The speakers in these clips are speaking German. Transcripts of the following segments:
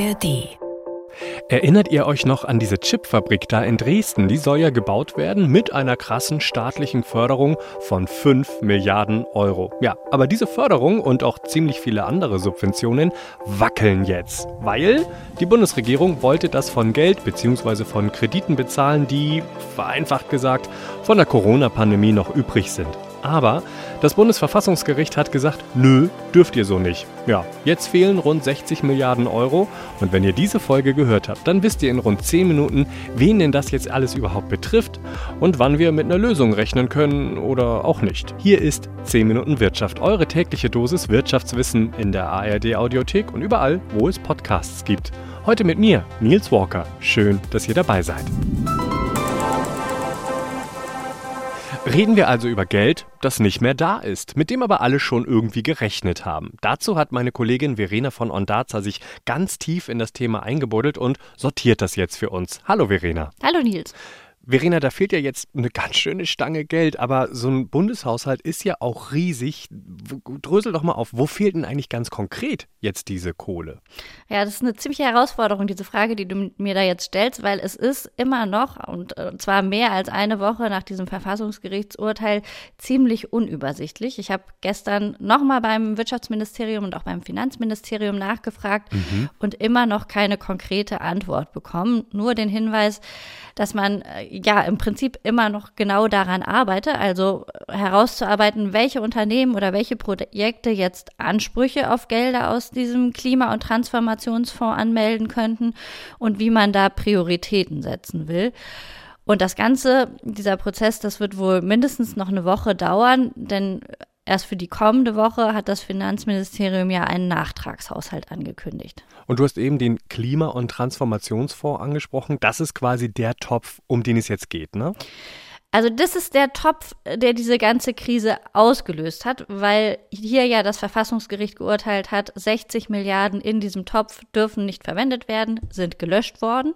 ARD. Erinnert ihr euch noch an diese Chipfabrik da in Dresden? Die soll ja gebaut werden mit einer krassen staatlichen Förderung von 5 Milliarden Euro. Ja, aber diese Förderung und auch ziemlich viele andere Subventionen wackeln jetzt, weil die Bundesregierung wollte das von Geld bzw. von Krediten bezahlen, die, vereinfacht gesagt, von der Corona-Pandemie noch übrig sind. Aber das Bundesverfassungsgericht hat gesagt, nö, dürft ihr so nicht. Ja, jetzt fehlen rund 60 Milliarden Euro und wenn ihr diese Folge gehört habt, dann wisst ihr in rund 10 Minuten, wen denn das jetzt alles überhaupt betrifft und wann wir mit einer Lösung rechnen können oder auch nicht. Hier ist 10 Minuten Wirtschaft, eure tägliche Dosis Wirtschaftswissen in der ARD Audiothek und überall, wo es Podcasts gibt. Heute mit mir, Nils Walker. Schön, dass ihr dabei seid. Reden wir also über Geld, das nicht mehr da ist, mit dem aber alle schon irgendwie gerechnet haben. Dazu hat meine Kollegin Verena von Ondaza sich ganz tief in das Thema eingebuddelt und sortiert das jetzt für uns. Hallo Verena. Hallo Nils. Verena, da fehlt ja jetzt eine ganz schöne Stange Geld, aber so ein Bundeshaushalt ist ja auch riesig. Drösel doch mal auf, wo fehlt denn eigentlich ganz konkret jetzt diese Kohle? Ja, das ist eine ziemliche Herausforderung, diese Frage, die du mir da jetzt stellst, weil es ist immer noch, und äh, zwar mehr als eine Woche nach diesem Verfassungsgerichtsurteil, ziemlich unübersichtlich. Ich habe gestern nochmal beim Wirtschaftsministerium und auch beim Finanzministerium nachgefragt mhm. und immer noch keine konkrete Antwort bekommen. Nur den Hinweis, dass man äh, ja im Prinzip immer noch genau daran arbeite, also herauszuarbeiten, welche Unternehmen oder welche Projekte jetzt Ansprüche auf Gelder aus diesem Klima- und Transformationsfonds anmelden könnten und wie man da Prioritäten setzen will. Und das Ganze, dieser Prozess, das wird wohl mindestens noch eine Woche dauern, denn Erst für die kommende Woche hat das Finanzministerium ja einen Nachtragshaushalt angekündigt. Und du hast eben den Klima- und Transformationsfonds angesprochen. Das ist quasi der Topf, um den es jetzt geht, ne? Also das ist der Topf, der diese ganze Krise ausgelöst hat, weil hier ja das Verfassungsgericht geurteilt hat, 60 Milliarden in diesem Topf dürfen nicht verwendet werden, sind gelöscht worden.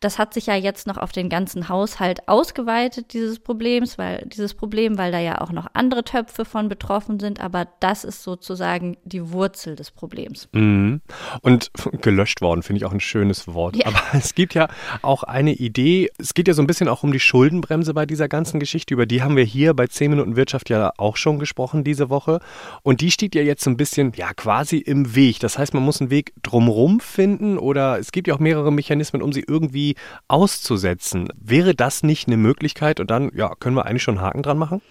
Das hat sich ja jetzt noch auf den ganzen Haushalt ausgeweitet, dieses Problems, weil dieses Problem, weil da ja auch noch andere Töpfe von betroffen sind, aber das ist sozusagen die Wurzel des Problems. Mhm. Und gelöscht worden finde ich auch ein schönes Wort. Ja. Aber es gibt ja auch eine Idee, es geht ja so ein bisschen auch um die Schuldenbremse bei dieser dieser ganzen Geschichte, über die haben wir hier bei 10 Minuten Wirtschaft ja auch schon gesprochen diese Woche. Und die steht ja jetzt so ein bisschen, ja, quasi im Weg. Das heißt, man muss einen Weg drumherum finden oder es gibt ja auch mehrere Mechanismen, um sie irgendwie auszusetzen. Wäre das nicht eine Möglichkeit? Und dann, ja, können wir eigentlich schon einen Haken dran machen?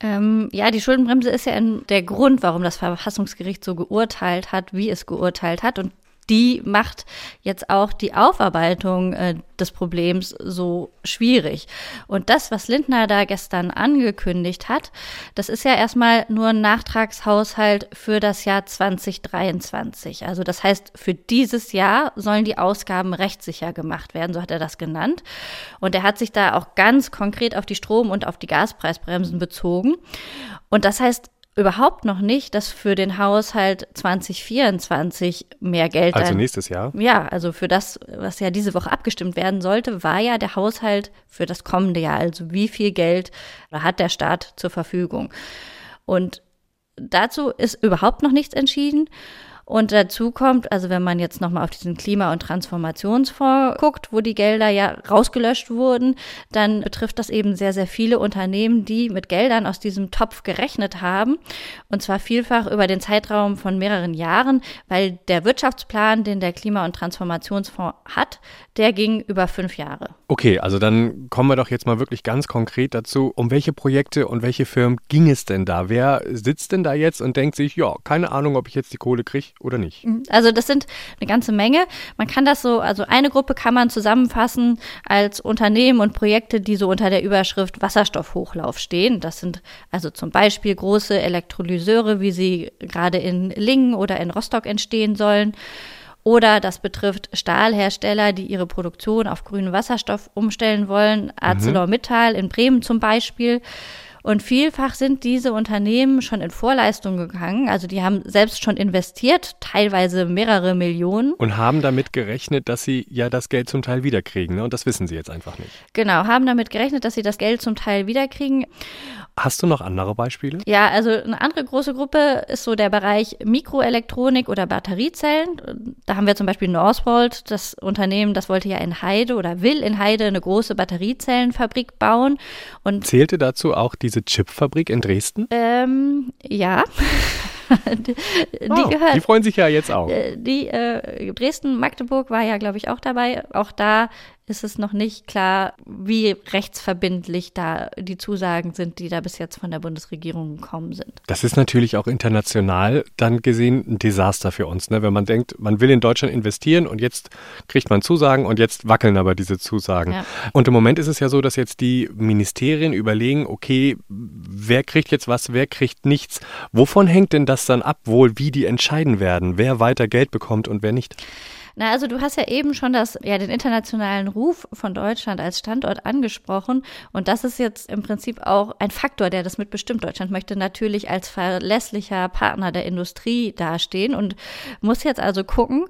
Ähm, ja, die Schuldenbremse ist ja der Grund, warum das Verfassungsgericht so geurteilt hat, wie es geurteilt hat. Und die macht jetzt auch die Aufarbeitung äh, des Problems so schwierig. Und das, was Lindner da gestern angekündigt hat, das ist ja erstmal nur ein Nachtragshaushalt für das Jahr 2023. Also das heißt, für dieses Jahr sollen die Ausgaben rechtssicher gemacht werden, so hat er das genannt. Und er hat sich da auch ganz konkret auf die Strom- und auf die Gaspreisbremsen bezogen. Und das heißt, überhaupt noch nicht, dass für den Haushalt 2024 mehr Geld. Also nächstes Jahr? Ja, also für das, was ja diese Woche abgestimmt werden sollte, war ja der Haushalt für das kommende Jahr. Also wie viel Geld hat der Staat zur Verfügung? Und dazu ist überhaupt noch nichts entschieden. Und dazu kommt, also wenn man jetzt nochmal auf diesen Klima- und Transformationsfonds guckt, wo die Gelder ja rausgelöscht wurden, dann betrifft das eben sehr, sehr viele Unternehmen, die mit Geldern aus diesem Topf gerechnet haben. Und zwar vielfach über den Zeitraum von mehreren Jahren, weil der Wirtschaftsplan, den der Klima- und Transformationsfonds hat, der ging über fünf Jahre. Okay, also dann kommen wir doch jetzt mal wirklich ganz konkret dazu. Um welche Projekte und welche Firmen ging es denn da? Wer sitzt denn da jetzt und denkt sich, ja, keine Ahnung, ob ich jetzt die Kohle kriege oder nicht? Mhm. Also das sind eine ganze Menge. Man kann das so, also eine Gruppe kann man zusammenfassen als Unternehmen und Projekte, die so unter der Überschrift Wasserstoffhochlauf stehen. Das sind also zum Beispiel große Elektrolyseure, wie sie gerade in Lingen oder in Rostock entstehen sollen. Oder das betrifft Stahlhersteller, die ihre Produktion auf grünen Wasserstoff umstellen wollen. Mhm. ArcelorMittal in Bremen zum Beispiel. Und vielfach sind diese Unternehmen schon in Vorleistung gegangen. Also die haben selbst schon investiert, teilweise mehrere Millionen. Und haben damit gerechnet, dass sie ja das Geld zum Teil wiederkriegen. Ne? Und das wissen sie jetzt einfach nicht. Genau, haben damit gerechnet, dass sie das Geld zum Teil wiederkriegen. Hast du noch andere Beispiele? Ja, also eine andere große Gruppe ist so der Bereich Mikroelektronik oder Batteriezellen. Da haben wir zum Beispiel Northvolt, das Unternehmen, das wollte ja in Heide oder will in Heide eine große Batteriezellenfabrik bauen. Und Zählte dazu auch diese Chipfabrik in Dresden? Ähm, ja. die, oh, gehört. Die freuen sich ja jetzt auch. Äh, die äh, Dresden, Magdeburg war ja, glaube ich, auch dabei. Auch da ist es noch nicht klar, wie rechtsverbindlich da die Zusagen sind, die da bis jetzt von der Bundesregierung gekommen sind. Das ist natürlich auch international dann gesehen ein Desaster für uns, ne? wenn man denkt, man will in Deutschland investieren und jetzt kriegt man Zusagen und jetzt wackeln aber diese Zusagen. Ja. Und im Moment ist es ja so, dass jetzt die Ministerien überlegen, okay, wer kriegt jetzt was, wer kriegt nichts. Wovon hängt denn das dann ab, wohl wie die entscheiden werden, wer weiter Geld bekommt und wer nicht? Na, also du hast ja eben schon das, ja, den internationalen Ruf von Deutschland als Standort angesprochen. Und das ist jetzt im Prinzip auch ein Faktor, der das mitbestimmt. Deutschland möchte natürlich als verlässlicher Partner der Industrie dastehen und muss jetzt also gucken,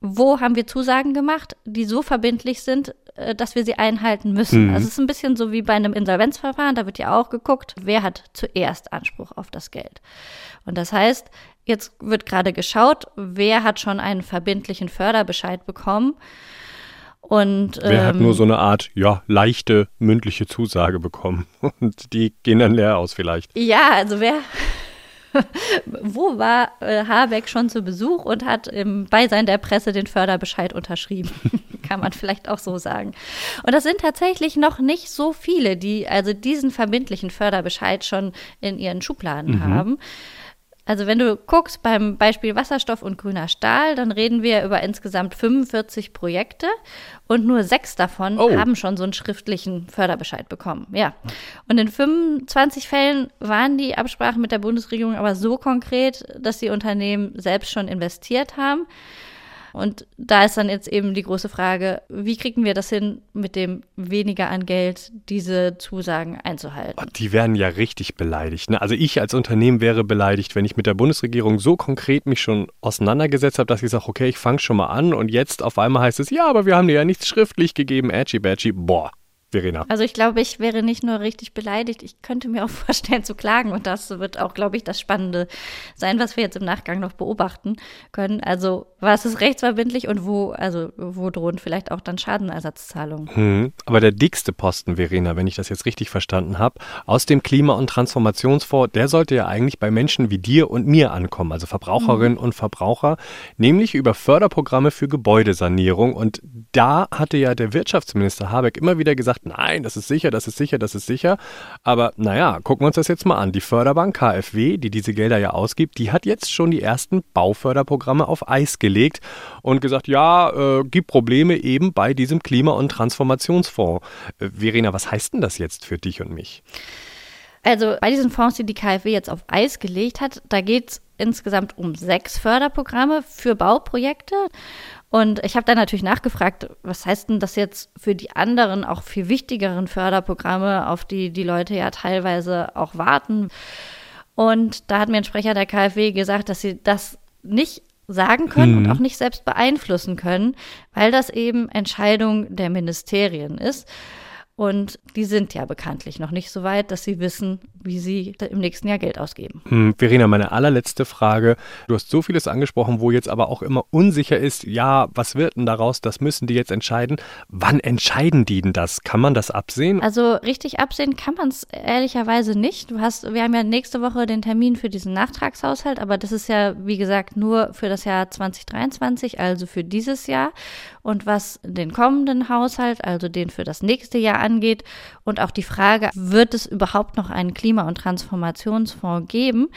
wo haben wir Zusagen gemacht, die so verbindlich sind, äh, dass wir sie einhalten müssen. Mhm. Also es ist ein bisschen so wie bei einem Insolvenzverfahren, da wird ja auch geguckt, wer hat zuerst Anspruch auf das Geld. Und das heißt, Jetzt wird gerade geschaut, wer hat schon einen verbindlichen Förderbescheid bekommen. Und, wer ähm, hat nur so eine Art, ja, leichte mündliche Zusage bekommen? Und die gehen dann leer aus vielleicht. Ja, also wer, wo war äh, Habeck schon zu Besuch und hat im Beisein der Presse den Förderbescheid unterschrieben? Kann man vielleicht auch so sagen. Und das sind tatsächlich noch nicht so viele, die also diesen verbindlichen Förderbescheid schon in ihren Schubladen mhm. haben. Also wenn du guckst beim Beispiel Wasserstoff und grüner Stahl, dann reden wir über insgesamt 45 Projekte und nur sechs davon oh. haben schon so einen schriftlichen Förderbescheid bekommen. Ja. Und in 25 Fällen waren die Absprachen mit der Bundesregierung aber so konkret, dass die Unternehmen selbst schon investiert haben. Und da ist dann jetzt eben die große Frage, wie kriegen wir das hin, mit dem weniger an Geld diese Zusagen einzuhalten? Oh, die werden ja richtig beleidigt. Ne? Also ich als Unternehmen wäre beleidigt, wenn ich mit der Bundesregierung so konkret mich schon auseinandergesetzt habe, dass ich sage, okay, ich fange schon mal an und jetzt auf einmal heißt es, ja, aber wir haben dir ja nichts schriftlich gegeben, Edgy Badgy. Boah, Verena? Also ich glaube, ich wäre nicht nur richtig beleidigt, ich könnte mir auch vorstellen zu klagen und das wird auch, glaube ich, das Spannende sein, was wir jetzt im Nachgang noch beobachten können. Also was ist rechtsverbindlich und wo, also wo drohen vielleicht auch dann Schadenersatzzahlungen? Hm, aber der dickste Posten, Verena, wenn ich das jetzt richtig verstanden habe, aus dem Klima- und Transformationsfonds, der sollte ja eigentlich bei Menschen wie dir und mir ankommen, also Verbraucherinnen mhm. und Verbraucher, nämlich über Förderprogramme für Gebäudesanierung und da hatte ja der Wirtschaftsminister Habeck immer wieder gesagt, nein, das ist sicher, das ist sicher, das ist sicher. Aber naja, gucken wir uns das jetzt mal an. Die Förderbank KfW, die diese Gelder ja ausgibt, die hat jetzt schon die ersten Bauförderprogramme auf Eis gelegt und gesagt, ja, äh, gibt Probleme eben bei diesem Klima- und Transformationsfonds. Äh, Verena, was heißt denn das jetzt für dich und mich? Also bei diesen Fonds, die die KfW jetzt auf Eis gelegt hat, da geht es insgesamt um sechs Förderprogramme für Bauprojekte. Und ich habe dann natürlich nachgefragt, was heißt denn das jetzt für die anderen, auch viel wichtigeren Förderprogramme, auf die die Leute ja teilweise auch warten. Und da hat mir ein Sprecher der KfW gesagt, dass sie das nicht sagen können mhm. und auch nicht selbst beeinflussen können, weil das eben Entscheidung der Ministerien ist. Und die sind ja bekanntlich noch nicht so weit, dass sie wissen, wie sie im nächsten Jahr Geld ausgeben. Hm, Verena, meine allerletzte Frage. Du hast so vieles angesprochen, wo jetzt aber auch immer unsicher ist, ja, was wird denn daraus? Das müssen die jetzt entscheiden. Wann entscheiden die denn das? Kann man das absehen? Also richtig absehen kann man es ehrlicherweise nicht. Du hast, wir haben ja nächste Woche den Termin für diesen Nachtragshaushalt, aber das ist ja, wie gesagt, nur für das Jahr 2023, also für dieses Jahr. Und was den kommenden Haushalt, also den für das nächste Jahr angeht und auch die Frage, wird es überhaupt noch einen Klima- und Transformationsfonds geben?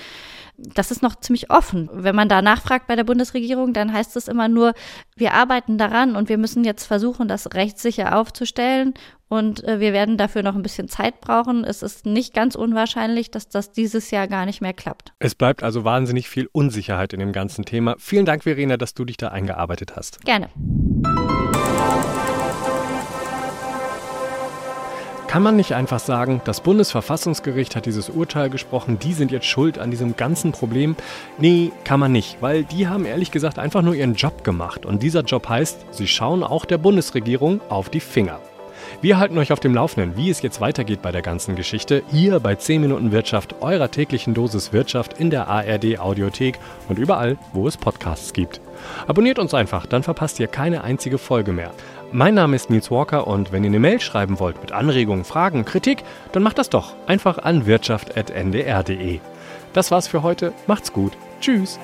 Das ist noch ziemlich offen. Wenn man da nachfragt bei der Bundesregierung, dann heißt es immer nur, wir arbeiten daran und wir müssen jetzt versuchen, das rechtssicher aufzustellen und äh, wir werden dafür noch ein bisschen Zeit brauchen. Es ist nicht ganz unwahrscheinlich, dass das dieses Jahr gar nicht mehr klappt. Es bleibt also wahnsinnig viel Unsicherheit in dem ganzen Thema. Vielen Dank, Verena, dass du dich da eingearbeitet hast. Gerne. Kann man nicht einfach sagen, das Bundesverfassungsgericht hat dieses Urteil gesprochen, die sind jetzt schuld an diesem ganzen Problem? Nee, kann man nicht, weil die haben ehrlich gesagt einfach nur ihren Job gemacht. Und dieser Job heißt, sie schauen auch der Bundesregierung auf die Finger. Wir halten euch auf dem Laufenden, wie es jetzt weitergeht bei der ganzen Geschichte, hier bei 10 Minuten Wirtschaft, eurer täglichen Dosis Wirtschaft in der ARD Audiothek und überall, wo es Podcasts gibt. Abonniert uns einfach, dann verpasst ihr keine einzige Folge mehr. Mein Name ist Nils Walker und wenn ihr eine Mail schreiben wollt mit Anregungen, Fragen, Kritik, dann macht das doch einfach an wirtschaft.ndr.de. Das war's für heute, macht's gut, tschüss.